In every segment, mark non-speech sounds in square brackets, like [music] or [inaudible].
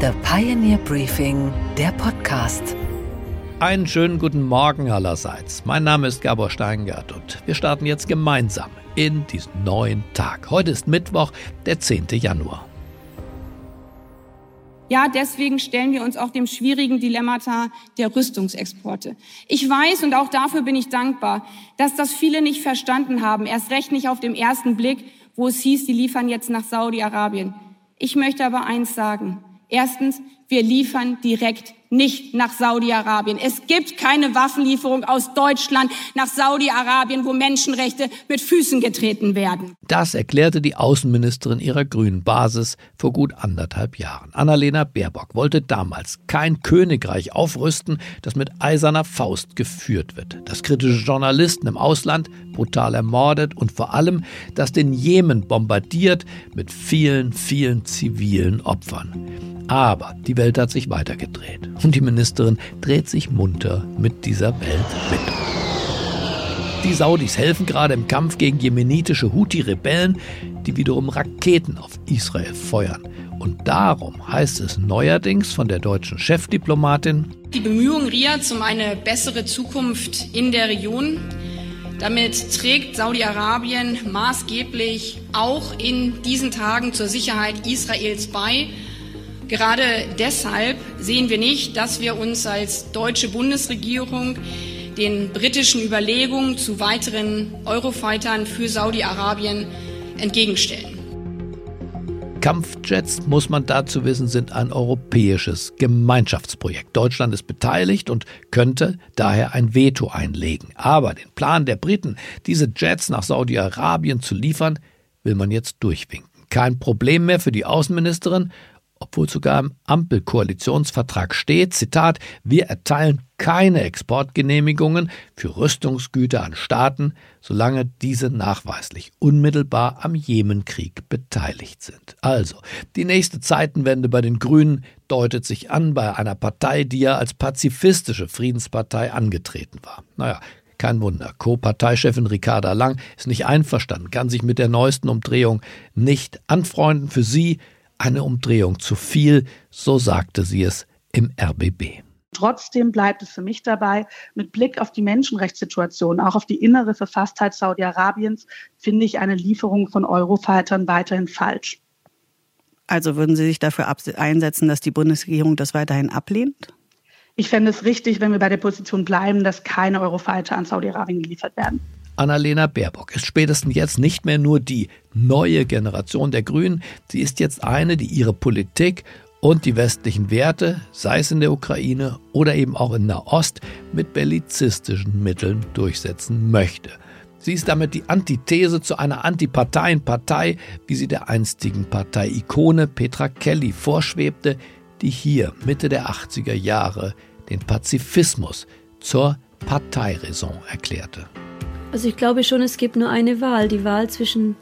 The Pioneer Briefing, der Podcast. Einen schönen guten Morgen allerseits. Mein Name ist Gabor Steingart und wir starten jetzt gemeinsam in diesen neuen Tag. Heute ist Mittwoch, der 10. Januar. Ja, deswegen stellen wir uns auch dem schwierigen Dilemmata der Rüstungsexporte. Ich weiß und auch dafür bin ich dankbar, dass das viele nicht verstanden haben, erst recht nicht auf dem ersten Blick, wo es hieß, die liefern jetzt nach Saudi-Arabien. Ich möchte aber eins sagen. Erstens, wir liefern direkt nicht nach Saudi-Arabien. Es gibt keine Waffenlieferung aus Deutschland nach Saudi-Arabien, wo Menschenrechte mit Füßen getreten werden. Das erklärte die Außenministerin ihrer grünen Basis vor gut anderthalb Jahren. Annalena Baerbock wollte damals kein Königreich aufrüsten, das mit eiserner Faust geführt wird, das kritische Journalisten im Ausland brutal ermordet und vor allem, das den Jemen bombardiert mit vielen, vielen zivilen Opfern. Aber die Welt hat sich weitergedreht und die Ministerin dreht sich munter mit dieser Welt mit. Die Saudis helfen gerade im Kampf gegen jemenitische Houthi-Rebellen, die wiederum Raketen auf Israel feuern. Und darum heißt es neuerdings von der deutschen Chefdiplomatin, die Bemühungen Riads um eine bessere Zukunft in der Region. Damit trägt Saudi-Arabien maßgeblich auch in diesen Tagen zur Sicherheit Israels bei. Gerade deshalb sehen wir nicht, dass wir uns als deutsche Bundesregierung den britischen Überlegungen zu weiteren Eurofightern für Saudi-Arabien entgegenstellen. Kampfjets, muss man dazu wissen, sind ein europäisches Gemeinschaftsprojekt. Deutschland ist beteiligt und könnte daher ein Veto einlegen. Aber den Plan der Briten, diese Jets nach Saudi-Arabien zu liefern, will man jetzt durchwinken. Kein Problem mehr für die Außenministerin obwohl sogar im Ampelkoalitionsvertrag steht, Zitat, wir erteilen keine Exportgenehmigungen für Rüstungsgüter an Staaten, solange diese nachweislich unmittelbar am Jemenkrieg beteiligt sind. Also, die nächste Zeitenwende bei den Grünen deutet sich an bei einer Partei, die ja als pazifistische Friedenspartei angetreten war. Naja, kein Wunder. Co-Parteichefin Ricarda Lang ist nicht einverstanden, kann sich mit der neuesten Umdrehung nicht anfreunden. Für sie eine Umdrehung zu viel, so sagte sie es im RBB. Trotzdem bleibt es für mich dabei, mit Blick auf die Menschenrechtssituation, auch auf die innere Verfasstheit Saudi-Arabiens, finde ich eine Lieferung von Eurofightern weiterhin falsch. Also würden Sie sich dafür einsetzen, dass die Bundesregierung das weiterhin ablehnt? Ich fände es richtig, wenn wir bei der Position bleiben, dass keine Eurofighter an Saudi-Arabien geliefert werden. Annalena Baerbock ist spätestens jetzt nicht mehr nur die neue Generation der Grünen, sie ist jetzt eine, die ihre Politik und die westlichen Werte, sei es in der Ukraine oder eben auch in Nahost, mit bellizistischen Mitteln durchsetzen möchte. Sie ist damit die Antithese zu einer Antiparteienpartei, wie sie der einstigen Partei-Ikone Petra Kelly vorschwebte, die hier Mitte der 80er Jahre den Pazifismus zur Parteiräson erklärte. Also ich glaube schon, es gibt nur eine Wahl, die Wahl zwischen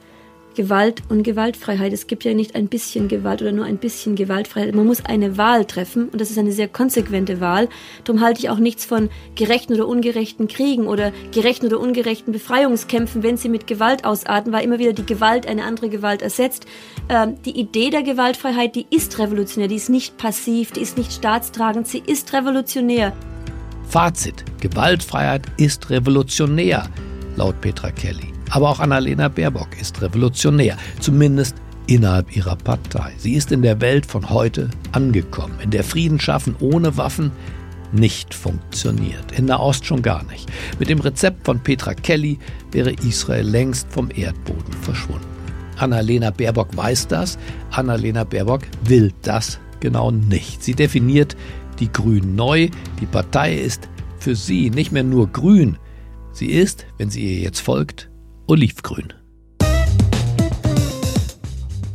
Gewalt und Gewaltfreiheit. Es gibt ja nicht ein bisschen Gewalt oder nur ein bisschen Gewaltfreiheit. Man muss eine Wahl treffen und das ist eine sehr konsequente Wahl. Darum halte ich auch nichts von gerechten oder ungerechten Kriegen oder gerechten oder ungerechten Befreiungskämpfen, wenn sie mit Gewalt ausarten, weil immer wieder die Gewalt eine andere Gewalt ersetzt. Ähm, die Idee der Gewaltfreiheit, die ist revolutionär, die ist nicht passiv, die ist nicht staatstragend, sie ist revolutionär. Fazit: Gewaltfreiheit ist revolutionär laut Petra Kelly. Aber auch Annalena Baerbock ist revolutionär, zumindest innerhalb ihrer Partei. Sie ist in der Welt von heute angekommen, in der Frieden schaffen ohne Waffen nicht funktioniert. In Nahost schon gar nicht. Mit dem Rezept von Petra Kelly wäre Israel längst vom Erdboden verschwunden. Annalena Baerbock weiß das. Annalena Baerbock will das genau nicht. Sie definiert die Grünen neu. Die Partei ist für sie nicht mehr nur grün, Sie ist, wenn sie ihr jetzt folgt, olivgrün.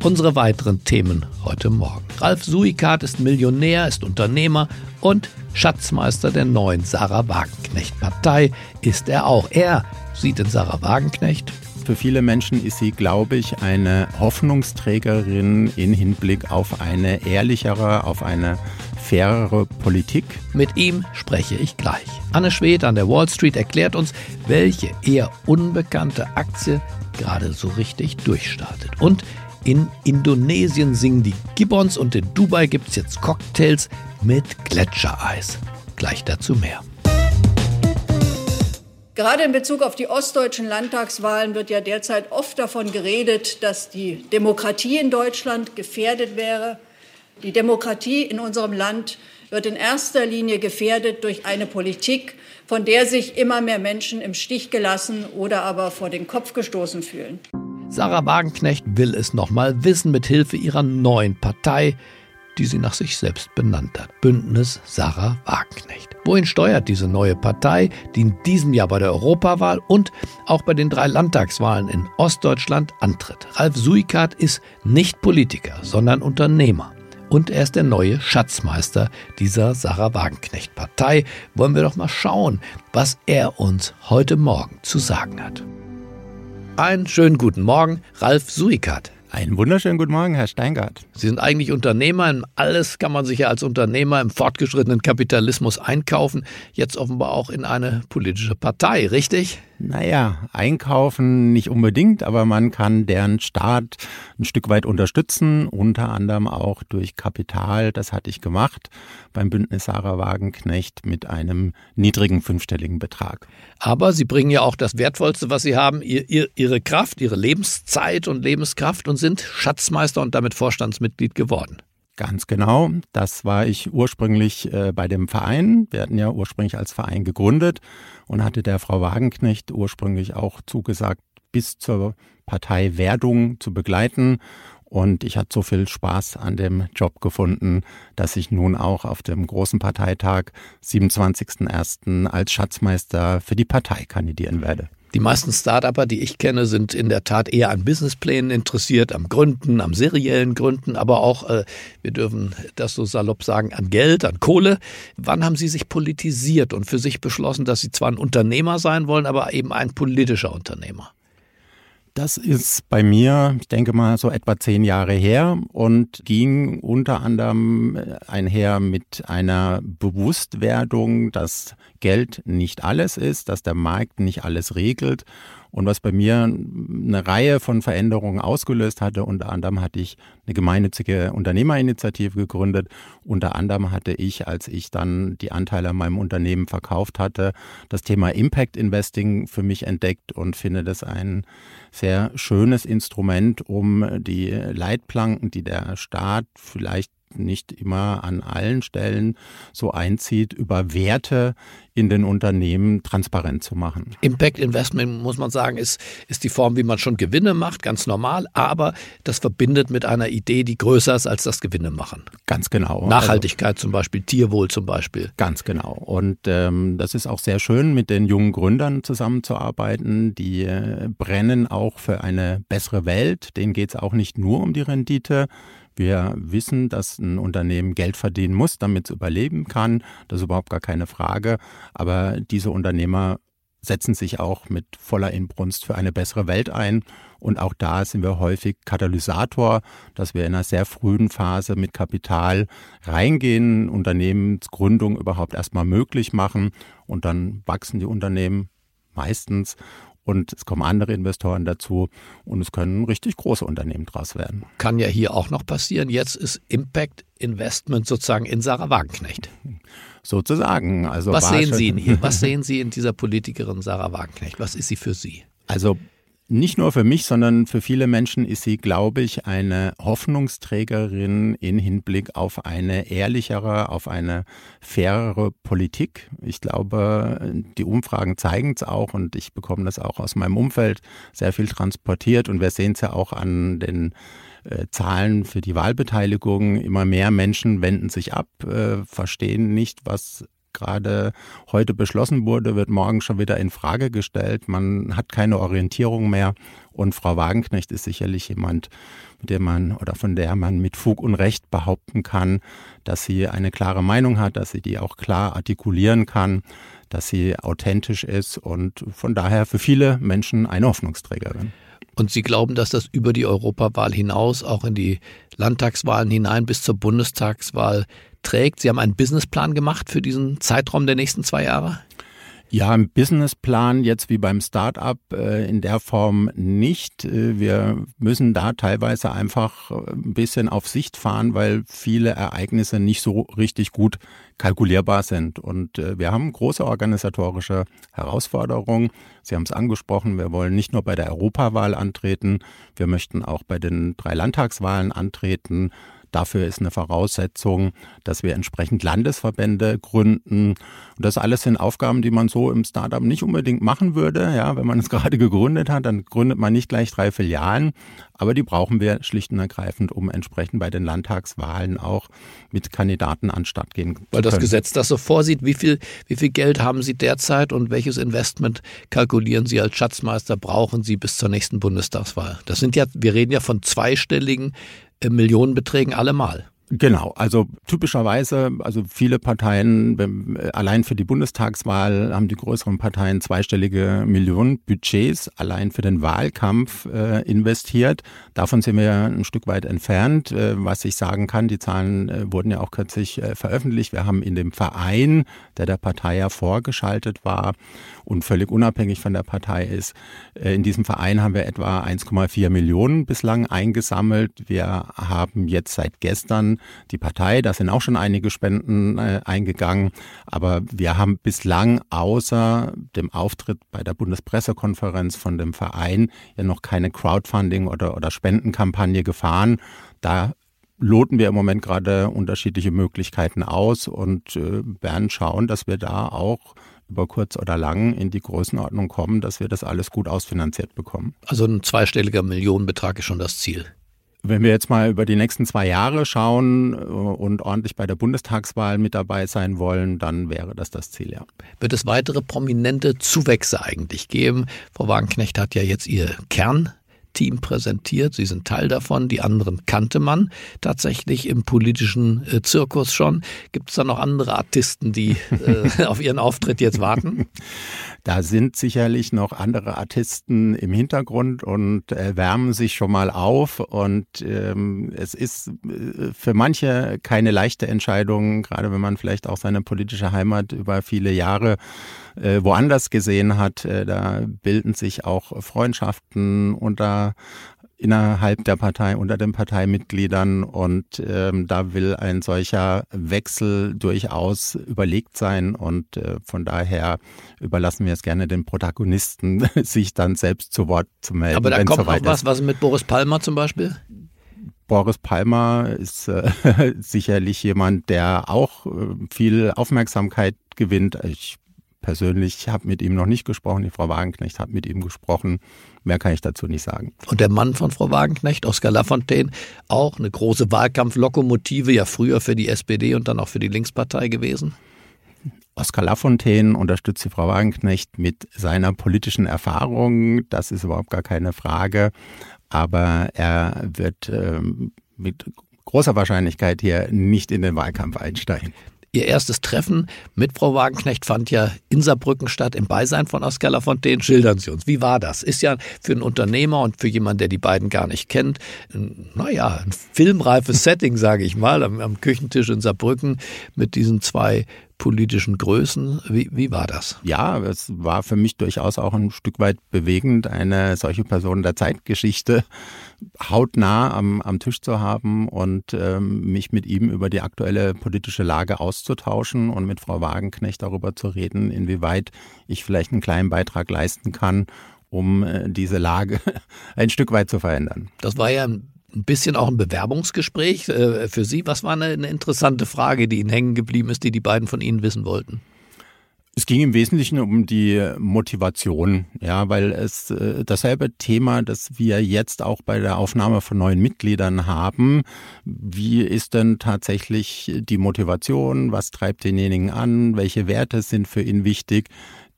Unsere weiteren Themen heute Morgen. Ralf Suikat ist Millionär, ist Unternehmer und Schatzmeister der neuen Sarah Wagenknecht-Partei ist er auch. Er sieht in Sarah Wagenknecht für viele Menschen ist sie, glaube ich, eine Hoffnungsträgerin in Hinblick auf eine ehrlichere, auf eine fairere Politik. Mit ihm spreche ich gleich. Anne Schwed an der Wall Street erklärt uns, welche eher unbekannte Aktie gerade so richtig durchstartet. Und In Indonesien singen die Gibbons und in Dubai gibt es jetzt Cocktails mit Gletschereis. Gleich dazu mehr. Gerade in Bezug auf die ostdeutschen Landtagswahlen wird ja derzeit oft davon geredet, dass die Demokratie in Deutschland gefährdet wäre. Die Demokratie in unserem Land wird in erster Linie gefährdet durch eine Politik, von der sich immer mehr Menschen im Stich gelassen oder aber vor den Kopf gestoßen fühlen. Sarah Wagenknecht will es nochmal wissen mit Hilfe ihrer neuen Partei, die sie nach sich selbst benannt hat. Bündnis Sarah Wagenknecht. Wohin steuert diese neue Partei, die in diesem Jahr bei der Europawahl und auch bei den drei Landtagswahlen in Ostdeutschland antritt? Ralf Suikat ist nicht Politiker, sondern Unternehmer und er ist der neue Schatzmeister dieser Sarah Wagenknecht Partei. Wollen wir doch mal schauen, was er uns heute Morgen zu sagen hat. Einen schönen guten Morgen, Ralf Suikat. Einen wunderschönen guten Morgen, Herr Steingart. Sie sind eigentlich Unternehmer. Alles kann man sich ja als Unternehmer im fortgeschrittenen Kapitalismus einkaufen. Jetzt offenbar auch in eine politische Partei, richtig? Naja, einkaufen nicht unbedingt, aber man kann deren Start ein Stück weit unterstützen, unter anderem auch durch Kapital. Das hatte ich gemacht beim Bündnis Sarah Wagenknecht mit einem niedrigen fünfstelligen Betrag. Aber Sie bringen ja auch das Wertvollste, was Sie haben, ihr, ihr, Ihre Kraft, Ihre Lebenszeit und Lebenskraft und sind Schatzmeister und damit Vorstandsmitglied geworden. Ganz genau. Das war ich ursprünglich äh, bei dem Verein. Wir hatten ja ursprünglich als Verein gegründet und hatte der Frau Wagenknecht ursprünglich auch zugesagt, bis zur Parteiwerdung zu begleiten. Und ich hatte so viel Spaß an dem Job gefunden, dass ich nun auch auf dem großen Parteitag 27.01. als Schatzmeister für die Partei kandidieren werde. Die meisten Startupper, die ich kenne, sind in der Tat eher an Businessplänen interessiert, am Gründen, am seriellen Gründen, aber auch, äh, wir dürfen das so salopp sagen, an Geld, an Kohle. Wann haben Sie sich politisiert und für sich beschlossen, dass Sie zwar ein Unternehmer sein wollen, aber eben ein politischer Unternehmer? Das ist bei mir, ich denke mal, so etwa zehn Jahre her und ging unter anderem äh, einher mit einer Bewusstwerdung, dass Geld nicht alles ist, dass der Markt nicht alles regelt und was bei mir eine Reihe von Veränderungen ausgelöst hatte. Unter anderem hatte ich eine gemeinnützige Unternehmerinitiative gegründet. Unter anderem hatte ich, als ich dann die Anteile an meinem Unternehmen verkauft hatte, das Thema Impact Investing für mich entdeckt und finde das ein sehr schönes Instrument, um die Leitplanken, die der Staat vielleicht nicht immer an allen Stellen so einzieht, über Werte in den Unternehmen transparent zu machen. Impact Investment, muss man sagen, ist, ist die Form, wie man schon Gewinne macht, ganz normal, aber das verbindet mit einer Idee, die größer ist als das Gewinne machen. Ganz genau. Nachhaltigkeit also, zum Beispiel, Tierwohl zum Beispiel. Ganz genau. Und ähm, das ist auch sehr schön, mit den jungen Gründern zusammenzuarbeiten. Die äh, brennen auch für eine bessere Welt. Denen geht es auch nicht nur um die Rendite, wir wissen, dass ein Unternehmen Geld verdienen muss, damit es überleben kann. Das ist überhaupt gar keine Frage. Aber diese Unternehmer setzen sich auch mit voller Inbrunst für eine bessere Welt ein. Und auch da sind wir häufig Katalysator, dass wir in einer sehr frühen Phase mit Kapital reingehen, Unternehmensgründung überhaupt erstmal möglich machen und dann wachsen die Unternehmen meistens und es kommen andere Investoren dazu und es können richtig große Unternehmen draus werden. Kann ja hier auch noch passieren. Jetzt ist Impact Investment sozusagen in Sarah Wagenknecht. [laughs] Sozusagen. Also Was sehen Sie in hier? [laughs] Was sehen Sie in dieser Politikerin Sarah Wagenknecht? Was ist sie für Sie? Also nicht nur für mich, sondern für viele Menschen ist sie, glaube ich, eine Hoffnungsträgerin in Hinblick auf eine ehrlichere, auf eine fairere Politik. Ich glaube, die Umfragen zeigen es auch und ich bekomme das auch aus meinem Umfeld sehr viel transportiert und wir sehen es ja auch an den äh, Zahlen für die Wahlbeteiligung. Immer mehr Menschen wenden sich ab, äh, verstehen nicht, was gerade heute beschlossen wurde, wird morgen schon wieder in Frage gestellt. Man hat keine Orientierung mehr. Und Frau Wagenknecht ist sicherlich jemand, mit dem man oder von der man mit Fug und Recht behaupten kann, dass sie eine klare Meinung hat, dass sie die auch klar artikulieren kann, dass sie authentisch ist und von daher für viele Menschen eine Hoffnungsträgerin. Und Sie glauben, dass das über die Europawahl hinaus, auch in die Landtagswahlen hinein bis zur Bundestagswahl trägt? Sie haben einen Businessplan gemacht für diesen Zeitraum der nächsten zwei Jahre? Ja, im Businessplan jetzt wie beim Startup äh, in der Form nicht. Äh, wir müssen da teilweise einfach äh, ein bisschen auf Sicht fahren, weil viele Ereignisse nicht so richtig gut kalkulierbar sind. Und äh, wir haben große organisatorische Herausforderungen. Sie haben es angesprochen, wir wollen nicht nur bei der Europawahl antreten, wir möchten auch bei den drei Landtagswahlen antreten. Dafür ist eine Voraussetzung, dass wir entsprechend Landesverbände gründen. Und das alles sind Aufgaben, die man so im Startup nicht unbedingt machen würde. Ja, wenn man es [laughs] gerade gegründet hat, dann gründet man nicht gleich drei Filialen. Aber die brauchen wir schlicht und ergreifend, um entsprechend bei den Landtagswahlen auch mit Kandidaten anstatt gehen zu Weil das Gesetz das so vorsieht, wie viel, wie viel Geld haben Sie derzeit und welches Investment kalkulieren Sie als Schatzmeister brauchen Sie bis zur nächsten Bundestagswahl? Das sind ja, wir reden ja von zweistelligen Millionenbeträgen allemal. Genau, also typischerweise, also viele Parteien, allein für die Bundestagswahl haben die größeren Parteien zweistellige Millionenbudgets allein für den Wahlkampf äh, investiert. Davon sind wir ein Stück weit entfernt. Äh, was ich sagen kann, die Zahlen äh, wurden ja auch kürzlich äh, veröffentlicht. Wir haben in dem Verein, der der Partei ja vorgeschaltet war und völlig unabhängig von der Partei ist, äh, in diesem Verein haben wir etwa 1,4 Millionen bislang eingesammelt. Wir haben jetzt seit gestern die Partei. Da sind auch schon einige Spenden äh, eingegangen. Aber wir haben bislang außer dem Auftritt bei der Bundespressekonferenz von dem Verein ja noch keine Crowdfunding oder, oder Spendenkampagne gefahren. Da loten wir im Moment gerade unterschiedliche Möglichkeiten aus und äh, werden schauen, dass wir da auch über kurz oder lang in die Größenordnung kommen, dass wir das alles gut ausfinanziert bekommen. Also ein zweistelliger Millionenbetrag ist schon das Ziel. Wenn wir jetzt mal über die nächsten zwei Jahre schauen äh, und ordentlich bei der Bundestagswahl mit dabei sein wollen, dann wäre das das Ziel, ja. Wird es weitere prominente Zuwächse eigentlich geben? Frau Wagenknecht hat ja jetzt ihr Kern Team präsentiert. Sie sind Teil davon. Die anderen kannte man tatsächlich im politischen äh, Zirkus schon. Gibt es da noch andere Artisten, die äh, [laughs] auf ihren Auftritt jetzt warten? [laughs] Da sind sicherlich noch andere Artisten im Hintergrund und äh, wärmen sich schon mal auf. Und ähm, es ist äh, für manche keine leichte Entscheidung, gerade wenn man vielleicht auch seine politische Heimat über viele Jahre äh, woanders gesehen hat. Äh, da bilden sich auch Freundschaften unter innerhalb der Partei, unter den Parteimitgliedern und ähm, da will ein solcher Wechsel durchaus überlegt sein und äh, von daher überlassen wir es gerne den Protagonisten, [laughs] sich dann selbst zu Wort zu melden. Aber da kommt noch was, was mit Boris Palmer zum Beispiel? Boris Palmer ist äh, [laughs] sicherlich jemand, der auch äh, viel Aufmerksamkeit gewinnt. Ich persönlich habe mit ihm noch nicht gesprochen. Die Frau Wagenknecht hat mit ihm gesprochen. Mehr kann ich dazu nicht sagen. Und der Mann von Frau Wagenknecht, Oskar Lafontaine, auch eine große Wahlkampflokomotive, ja früher für die SPD und dann auch für die Linkspartei gewesen. Oskar Lafontaine unterstützt die Frau Wagenknecht mit seiner politischen Erfahrung. Das ist überhaupt gar keine Frage. Aber er wird ähm, mit großer Wahrscheinlichkeit hier nicht in den Wahlkampf einsteigen. Ihr erstes Treffen mit Frau Wagenknecht fand ja in Saarbrücken statt, im Beisein von Oskar Lafontaine. Schildern Sie uns, wie war das? Ist ja für einen Unternehmer und für jemanden, der die beiden gar nicht kennt, naja, ein filmreifes Setting, sage ich mal, am, am Küchentisch in Saarbrücken mit diesen zwei politischen Größen. Wie, wie war das? Ja, es war für mich durchaus auch ein Stück weit bewegend, eine solche Person der Zeitgeschichte hautnah am, am Tisch zu haben und ähm, mich mit ihm über die aktuelle politische Lage auszutauschen und mit Frau Wagenknecht darüber zu reden, inwieweit ich vielleicht einen kleinen Beitrag leisten kann, um äh, diese Lage [laughs] ein Stück weit zu verändern. Das war ja ein ein bisschen auch ein Bewerbungsgespräch äh, für Sie. Was war eine, eine interessante Frage, die Ihnen hängen geblieben ist, die die beiden von Ihnen wissen wollten? Es ging im Wesentlichen um die Motivation, ja, weil es äh, dasselbe Thema, das wir jetzt auch bei der Aufnahme von neuen Mitgliedern haben. Wie ist denn tatsächlich die Motivation? Was treibt denjenigen an? Welche Werte sind für ihn wichtig?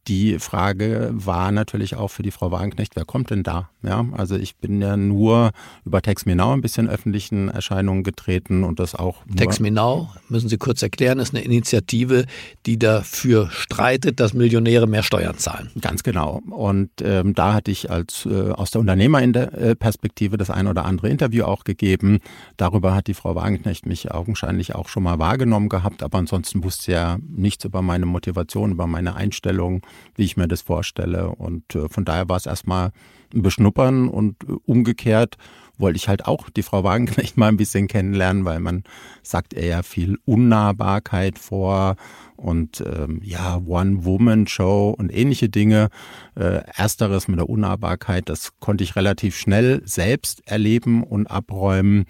Die Frage war natürlich auch für die Frau Wagenknecht, wer kommt denn da? Ja, also ich bin ja nur über Text Now ein bisschen öffentlichen Erscheinungen getreten und das auch. Text Now, müssen Sie kurz erklären, ist eine Initiative, die dafür streitet, dass Millionäre mehr Steuern zahlen. Ganz genau. Und ähm, da hatte ich als äh, aus der Unternehmerperspektive das ein oder andere Interview auch gegeben. Darüber hat die Frau Wagenknecht mich augenscheinlich auch schon mal wahrgenommen gehabt, aber ansonsten wusste ja nichts über meine Motivation, über meine Einstellung wie ich mir das vorstelle. Und äh, von daher war es erstmal ein Beschnuppern und äh, umgekehrt wollte ich halt auch die Frau Wagenknecht [laughs] mal ein bisschen kennenlernen, weil man sagt eher viel Unnahbarkeit vor und ähm, ja, One-Woman-Show und ähnliche Dinge. Äh, ersteres mit der Unnahbarkeit, das konnte ich relativ schnell selbst erleben und abräumen.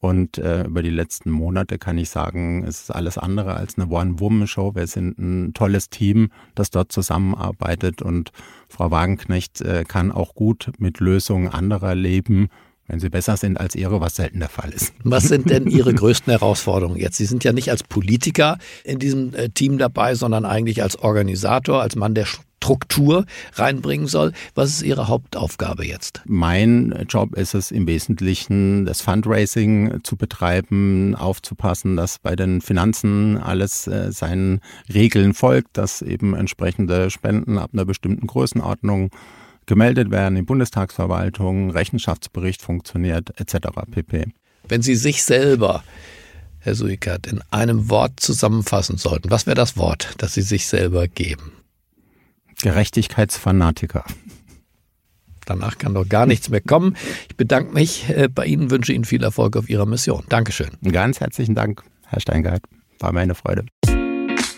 Und äh, über die letzten Monate kann ich sagen, es ist alles andere als eine One-Woman-Show. Wir sind ein tolles Team, das dort zusammenarbeitet und Frau Wagenknecht äh, kann auch gut mit Lösungen anderer leben wenn sie besser sind als ihre, was selten der Fall ist. Was sind denn Ihre [laughs] größten Herausforderungen jetzt? Sie sind ja nicht als Politiker in diesem äh, Team dabei, sondern eigentlich als Organisator, als Mann der Struktur reinbringen soll. Was ist Ihre Hauptaufgabe jetzt? Mein Job ist es im Wesentlichen, das Fundraising zu betreiben, aufzupassen, dass bei den Finanzen alles äh, seinen Regeln folgt, dass eben entsprechende Spenden ab einer bestimmten Größenordnung gemeldet werden in Bundestagsverwaltung, Rechenschaftsbericht funktioniert etc. pp. Wenn Sie sich selber, Herr Suikert, in einem Wort zusammenfassen sollten, was wäre das Wort, das Sie sich selber geben? Gerechtigkeitsfanatiker. Danach kann doch gar nichts mehr kommen. Ich bedanke mich äh, bei Ihnen, wünsche Ihnen viel Erfolg auf Ihrer Mission. Dankeschön. Ganz herzlichen Dank, Herr Steingart. War meine Freude.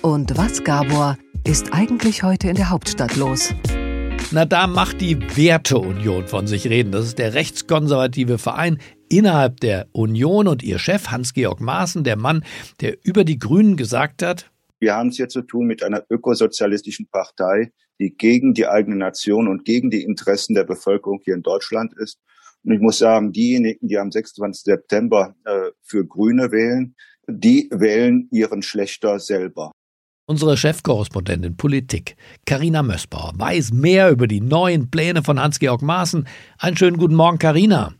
Und was, Gabor, ist eigentlich heute in der Hauptstadt los? Na, da macht die Werteunion von sich reden. Das ist der rechtskonservative Verein innerhalb der Union und ihr Chef Hans-Georg Maaßen, der Mann, der über die Grünen gesagt hat, wir haben es hier zu tun mit einer ökosozialistischen Partei, die gegen die eigene Nation und gegen die Interessen der Bevölkerung hier in Deutschland ist. Und ich muss sagen, diejenigen, die am 26. September äh, für Grüne wählen, die wählen ihren Schlechter selber. Unsere Chefkorrespondentin Politik, Karina Mössbauer, weiß mehr über die neuen Pläne von Hans-Georg Maaßen. Einen schönen guten Morgen, Karina.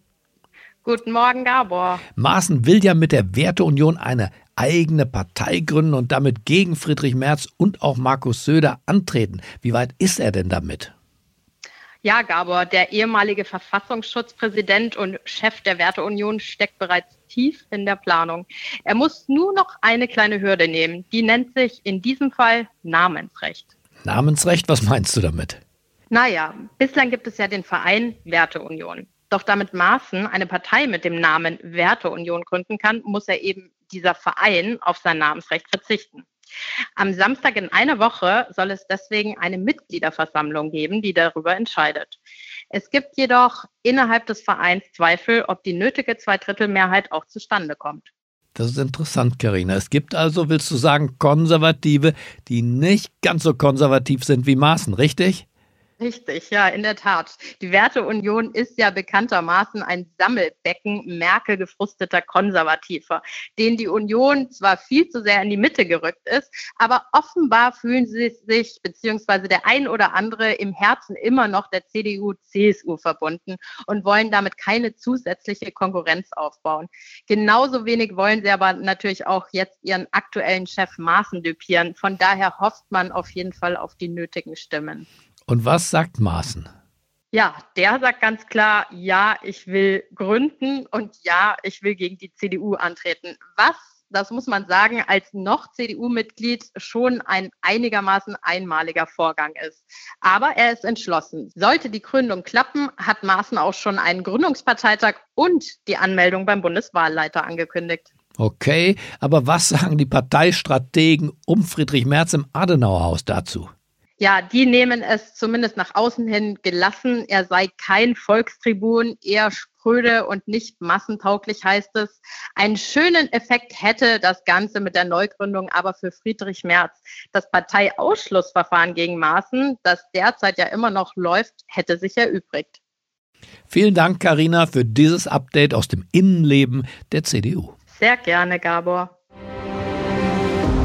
Guten Morgen, Gabor. Maaßen will ja mit der Werteunion eine eigene Partei gründen und damit gegen Friedrich Merz und auch Markus Söder antreten. Wie weit ist er denn damit? Ja, Gabor, der ehemalige Verfassungsschutzpräsident und Chef der Werteunion steckt bereits tief in der Planung. Er muss nur noch eine kleine Hürde nehmen. Die nennt sich in diesem Fall Namensrecht. Namensrecht, was meinst du damit? Naja, bislang gibt es ja den Verein Werteunion. Doch damit Maaßen eine Partei mit dem Namen Werteunion gründen kann, muss er eben dieser Verein auf sein Namensrecht verzichten. Am Samstag in einer Woche soll es deswegen eine Mitgliederversammlung geben, die darüber entscheidet. Es gibt jedoch innerhalb des Vereins Zweifel, ob die nötige Zweidrittelmehrheit auch zustande kommt. Das ist interessant, Karina. Es gibt also, willst du sagen, Konservative, die nicht ganz so konservativ sind wie Maaßen, richtig? Richtig, ja, in der Tat. Die Werteunion ist ja bekanntermaßen ein Sammelbecken Merkel gefrusteter Konservativer, denen die Union zwar viel zu sehr in die Mitte gerückt ist, aber offenbar fühlen sie sich, beziehungsweise der ein oder andere im Herzen immer noch der CDU, CSU verbunden und wollen damit keine zusätzliche Konkurrenz aufbauen. Genauso wenig wollen sie aber natürlich auch jetzt ihren aktuellen Chef Maaßen düpieren. Von daher hofft man auf jeden Fall auf die nötigen Stimmen. Und was sagt Maaßen? Ja, der sagt ganz klar, ja, ich will gründen und ja, ich will gegen die CDU antreten. Was, das muss man sagen, als noch CDU-Mitglied schon ein einigermaßen einmaliger Vorgang ist. Aber er ist entschlossen. Sollte die Gründung klappen, hat Maaßen auch schon einen Gründungsparteitag und die Anmeldung beim Bundeswahlleiter angekündigt. Okay, aber was sagen die Parteistrategen um Friedrich Merz im Adenauerhaus dazu? Ja, die nehmen es zumindest nach außen hin gelassen. Er sei kein Volkstribun, eher spröde und nicht massentauglich heißt es. Einen schönen Effekt hätte das Ganze mit der Neugründung aber für Friedrich Merz. Das Parteiausschlussverfahren gegen Maaßen, das derzeit ja immer noch läuft, hätte sich erübrigt. Vielen Dank, Karina, für dieses Update aus dem Innenleben der CDU. Sehr gerne, Gabor.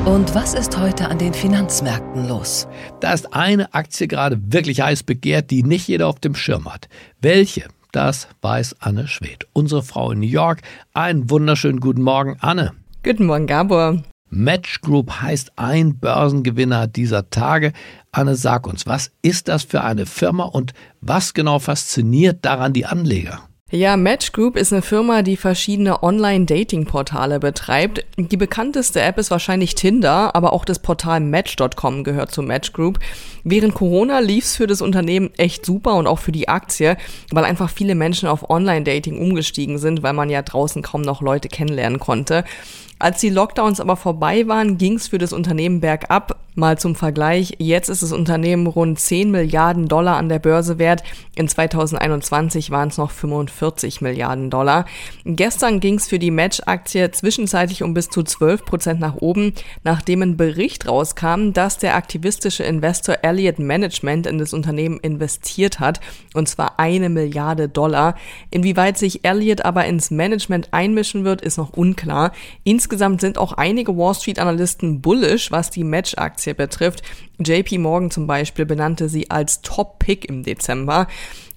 Und was ist heute an den Finanzmärkten los? Da ist eine Aktie gerade wirklich heiß begehrt, die nicht jeder auf dem Schirm hat. Welche? Das weiß Anne Schwed, unsere Frau in New York. Einen wunderschönen guten Morgen, Anne. Guten Morgen, Gabor. Match Group heißt ein Börsengewinner dieser Tage. Anne, sag uns, was ist das für eine Firma und was genau fasziniert daran die Anleger? Ja, Match Group ist eine Firma, die verschiedene Online-Dating-Portale betreibt. Die bekannteste App ist wahrscheinlich Tinder, aber auch das Portal Match.com gehört zu Match Group. Während Corona lief's für das Unternehmen echt super und auch für die Aktie, weil einfach viele Menschen auf Online-Dating umgestiegen sind, weil man ja draußen kaum noch Leute kennenlernen konnte. Als die Lockdowns aber vorbei waren, ging's für das Unternehmen bergab. Mal zum Vergleich, jetzt ist das Unternehmen rund 10 Milliarden Dollar an der Börse wert. In 2021 waren es noch 45 Milliarden Dollar. Gestern ging's für die Match-Aktie zwischenzeitlich um bis zu 12 Prozent nach oben, nachdem ein Bericht rauskam, dass der aktivistische Investor Elliott Management in das Unternehmen investiert hat, und zwar eine Milliarde Dollar. Inwieweit sich Elliott aber ins Management einmischen wird, ist noch unklar. Insgesamt sind auch einige Wall Street-Analysten bullish, was die Match-Aktie betrifft. JP Morgan zum Beispiel benannte sie als Top-Pick im Dezember.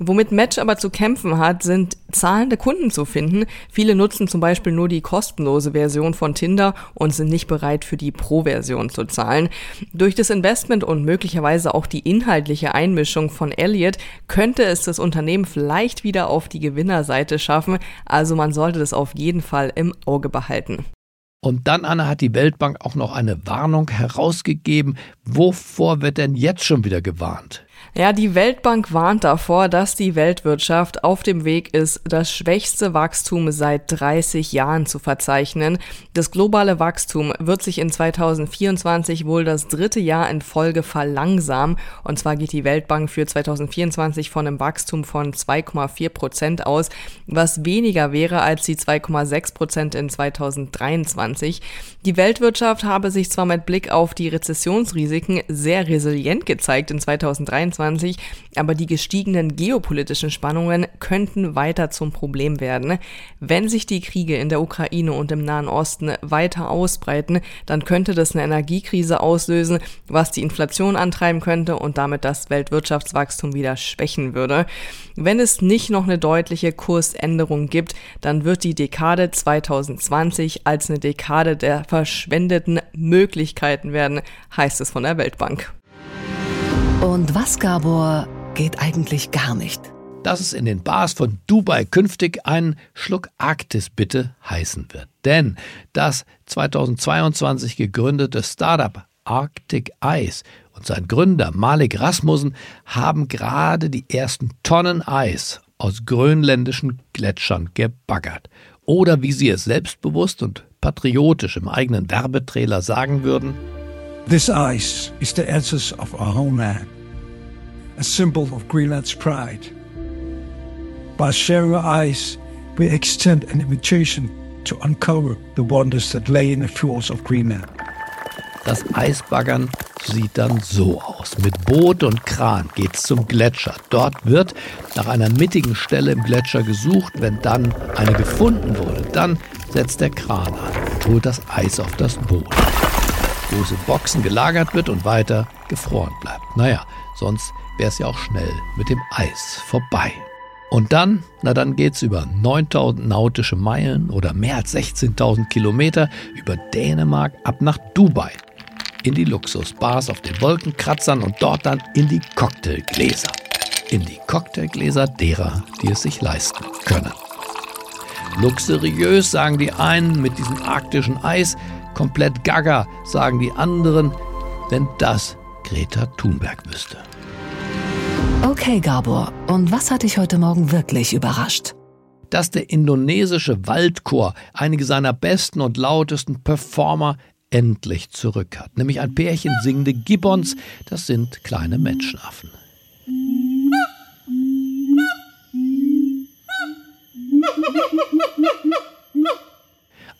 Womit Match aber zu kämpfen hat, sind zahlende Kunden zu finden. Viele nutzen zum Beispiel nur die kostenlose Version von Tinder und sind nicht bereit für die Pro-Version zu zahlen. Durch das Investment und möglicherweise auch die inhaltliche Einmischung von Elliott könnte es das Unternehmen vielleicht wieder auf die Gewinnerseite schaffen. Also man sollte das auf jeden Fall im Auge behalten. Und dann, Anna, hat die Weltbank auch noch eine Warnung herausgegeben. Wovor wird denn jetzt schon wieder gewarnt? Ja, die Weltbank warnt davor, dass die Weltwirtschaft auf dem Weg ist, das schwächste Wachstum seit 30 Jahren zu verzeichnen. Das globale Wachstum wird sich in 2024 wohl das dritte Jahr in Folge verlangsamen. Und zwar geht die Weltbank für 2024 von einem Wachstum von 2,4 Prozent aus, was weniger wäre als die 2,6 Prozent in 2023. Die Weltwirtschaft habe sich zwar mit Blick auf die Rezessionsrisiken sehr resilient gezeigt in 2023, 2023, aber die gestiegenen geopolitischen Spannungen könnten weiter zum Problem werden. Wenn sich die Kriege in der Ukraine und im Nahen Osten weiter ausbreiten, dann könnte das eine Energiekrise auslösen, was die Inflation antreiben könnte und damit das Weltwirtschaftswachstum wieder schwächen würde. Wenn es nicht noch eine deutliche Kursänderung gibt, dann wird die Dekade 2020 als eine Dekade der verschwendeten Möglichkeiten werden, heißt es von der Weltbank. Und was, Gabor, geht eigentlich gar nicht? Dass es in den Bars von Dubai künftig einen Schluck Arktis bitte heißen wird. Denn das 2022 gegründete Startup Arctic Ice und sein Gründer Malik Rasmussen haben gerade die ersten Tonnen Eis aus grönländischen Gletschern gebaggert. Oder wie sie es selbstbewusst und patriotisch im eigenen Werbetrailer sagen würden, This ice is the essence of our homeland, a symbol of Greenland's pride. By sharing our ice, we extend an invitation to uncover the wonders that lay in the fjords of Greenland. Das Eisbaggern sieht dann so aus. Mit Boot und Kran geht's zum Gletscher. Dort wird nach einer mittigen Stelle im Gletscher gesucht. Wenn dann eine gefunden wurde, dann setzt der Kran an und holt das Eis auf das Boot wo es in Boxen gelagert wird und weiter gefroren bleibt. Naja, sonst wäre es ja auch schnell mit dem Eis vorbei. Und dann, na dann geht's über 9000 nautische Meilen oder mehr als 16.000 Kilometer über Dänemark ab nach Dubai. In die Luxusbars auf den Wolkenkratzern und dort dann in die Cocktailgläser. In die Cocktailgläser derer, die es sich leisten können. Luxuriös sagen die einen mit diesem arktischen Eis, komplett gaga, sagen die anderen, wenn das Greta Thunberg wüsste. Okay, Gabor, und was hat dich heute Morgen wirklich überrascht? Dass der indonesische Waldchor einige seiner besten und lautesten Performer endlich zurück hat. Nämlich ein Pärchen singende Gibbons, das sind kleine Menschenaffen.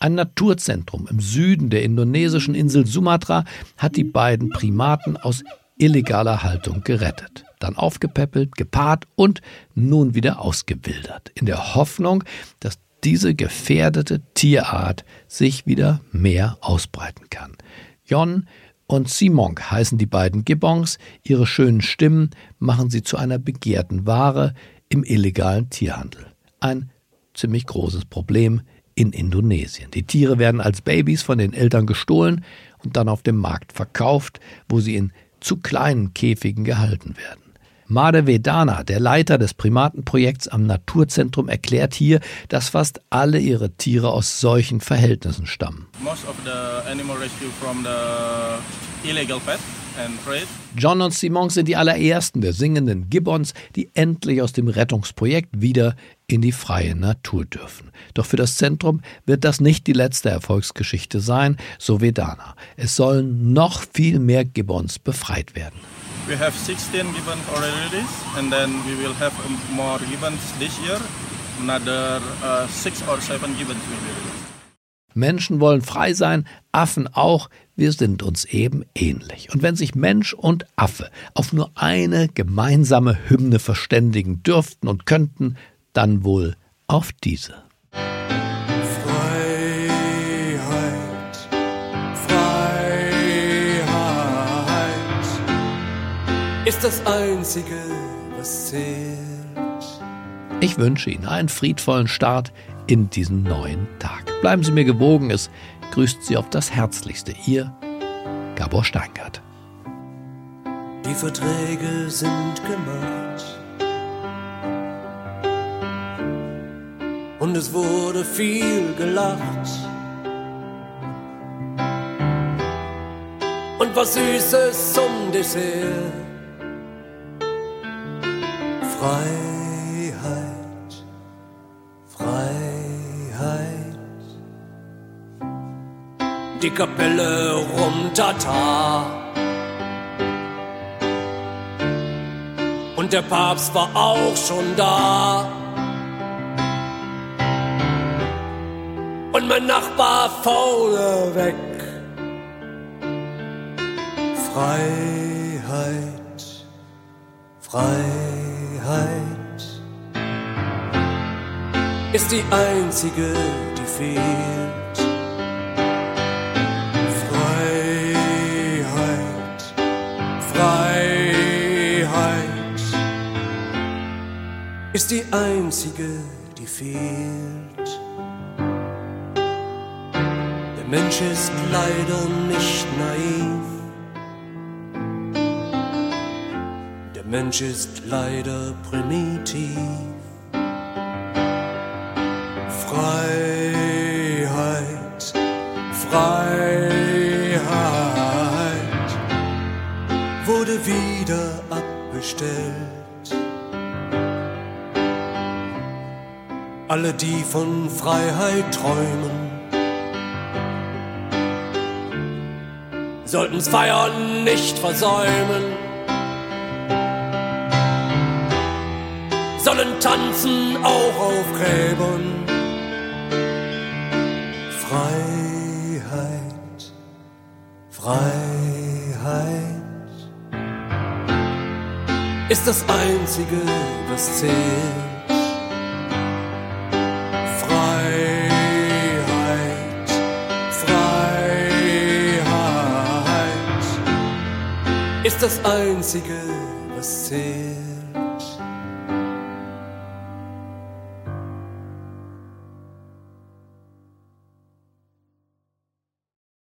Ein Naturzentrum im Süden der indonesischen Insel Sumatra hat die beiden Primaten aus illegaler Haltung gerettet, dann aufgepäppelt, gepaart und nun wieder ausgewildert, in der Hoffnung, dass diese gefährdete Tierart sich wieder mehr ausbreiten kann. Jon und Simong heißen die beiden Gibbons, ihre schönen Stimmen machen sie zu einer begehrten Ware im illegalen Tierhandel. Ein ziemlich großes Problem in Indonesien. Die Tiere werden als Babys von den Eltern gestohlen und dann auf dem Markt verkauft, wo sie in zu kleinen Käfigen gehalten werden. Made Vedana, der Leiter des Primatenprojekts am Naturzentrum, erklärt hier, dass fast alle ihre Tiere aus solchen Verhältnissen stammen. Most of the animal rescue from the illegal pet John und Simon sind die allerersten der singenden Gibbons, die endlich aus dem Rettungsprojekt wieder in die freie Natur dürfen. Doch für das Zentrum wird das nicht die letzte Erfolgsgeschichte sein, so Vedana. Es sollen noch viel mehr Gibbons befreit werden. We have 16 gibbons already released and then we will have more gibbons this year. Another uh, six or seven gibbons will be released. Menschen wollen frei sein, Affen auch, wir sind uns eben ähnlich. Und wenn sich Mensch und Affe auf nur eine gemeinsame Hymne verständigen dürften und könnten, dann wohl auf diese. Ist das Einzige, was zählt. Ich wünsche Ihnen einen friedvollen Start in diesen neuen Tag. Bleiben Sie mir gewogen, es grüßt Sie auf das Herzlichste. Ihr Gabor Steingart. Die Verträge sind gemacht. Und es wurde viel gelacht. Und was Süßes zum Dessert. Freiheit, Freiheit. Die Kapelle rum Tata. Und der Papst war auch schon da. Und mein Nachbar vorne weg. Freiheit, Freiheit ist die einzige, die fehlt. Freiheit, Freiheit ist die einzige, die fehlt. Der Mensch ist leider nicht naiv. Mensch ist leider primitiv. Freiheit, Freiheit wurde wieder abbestellt. Alle, die von Freiheit träumen, sollten's Feiern nicht versäumen. Sollen tanzen auch auf Gräbern. Freiheit, Freiheit ist das Einzige, was zählt. Freiheit, Freiheit ist das Einzige, was zählt.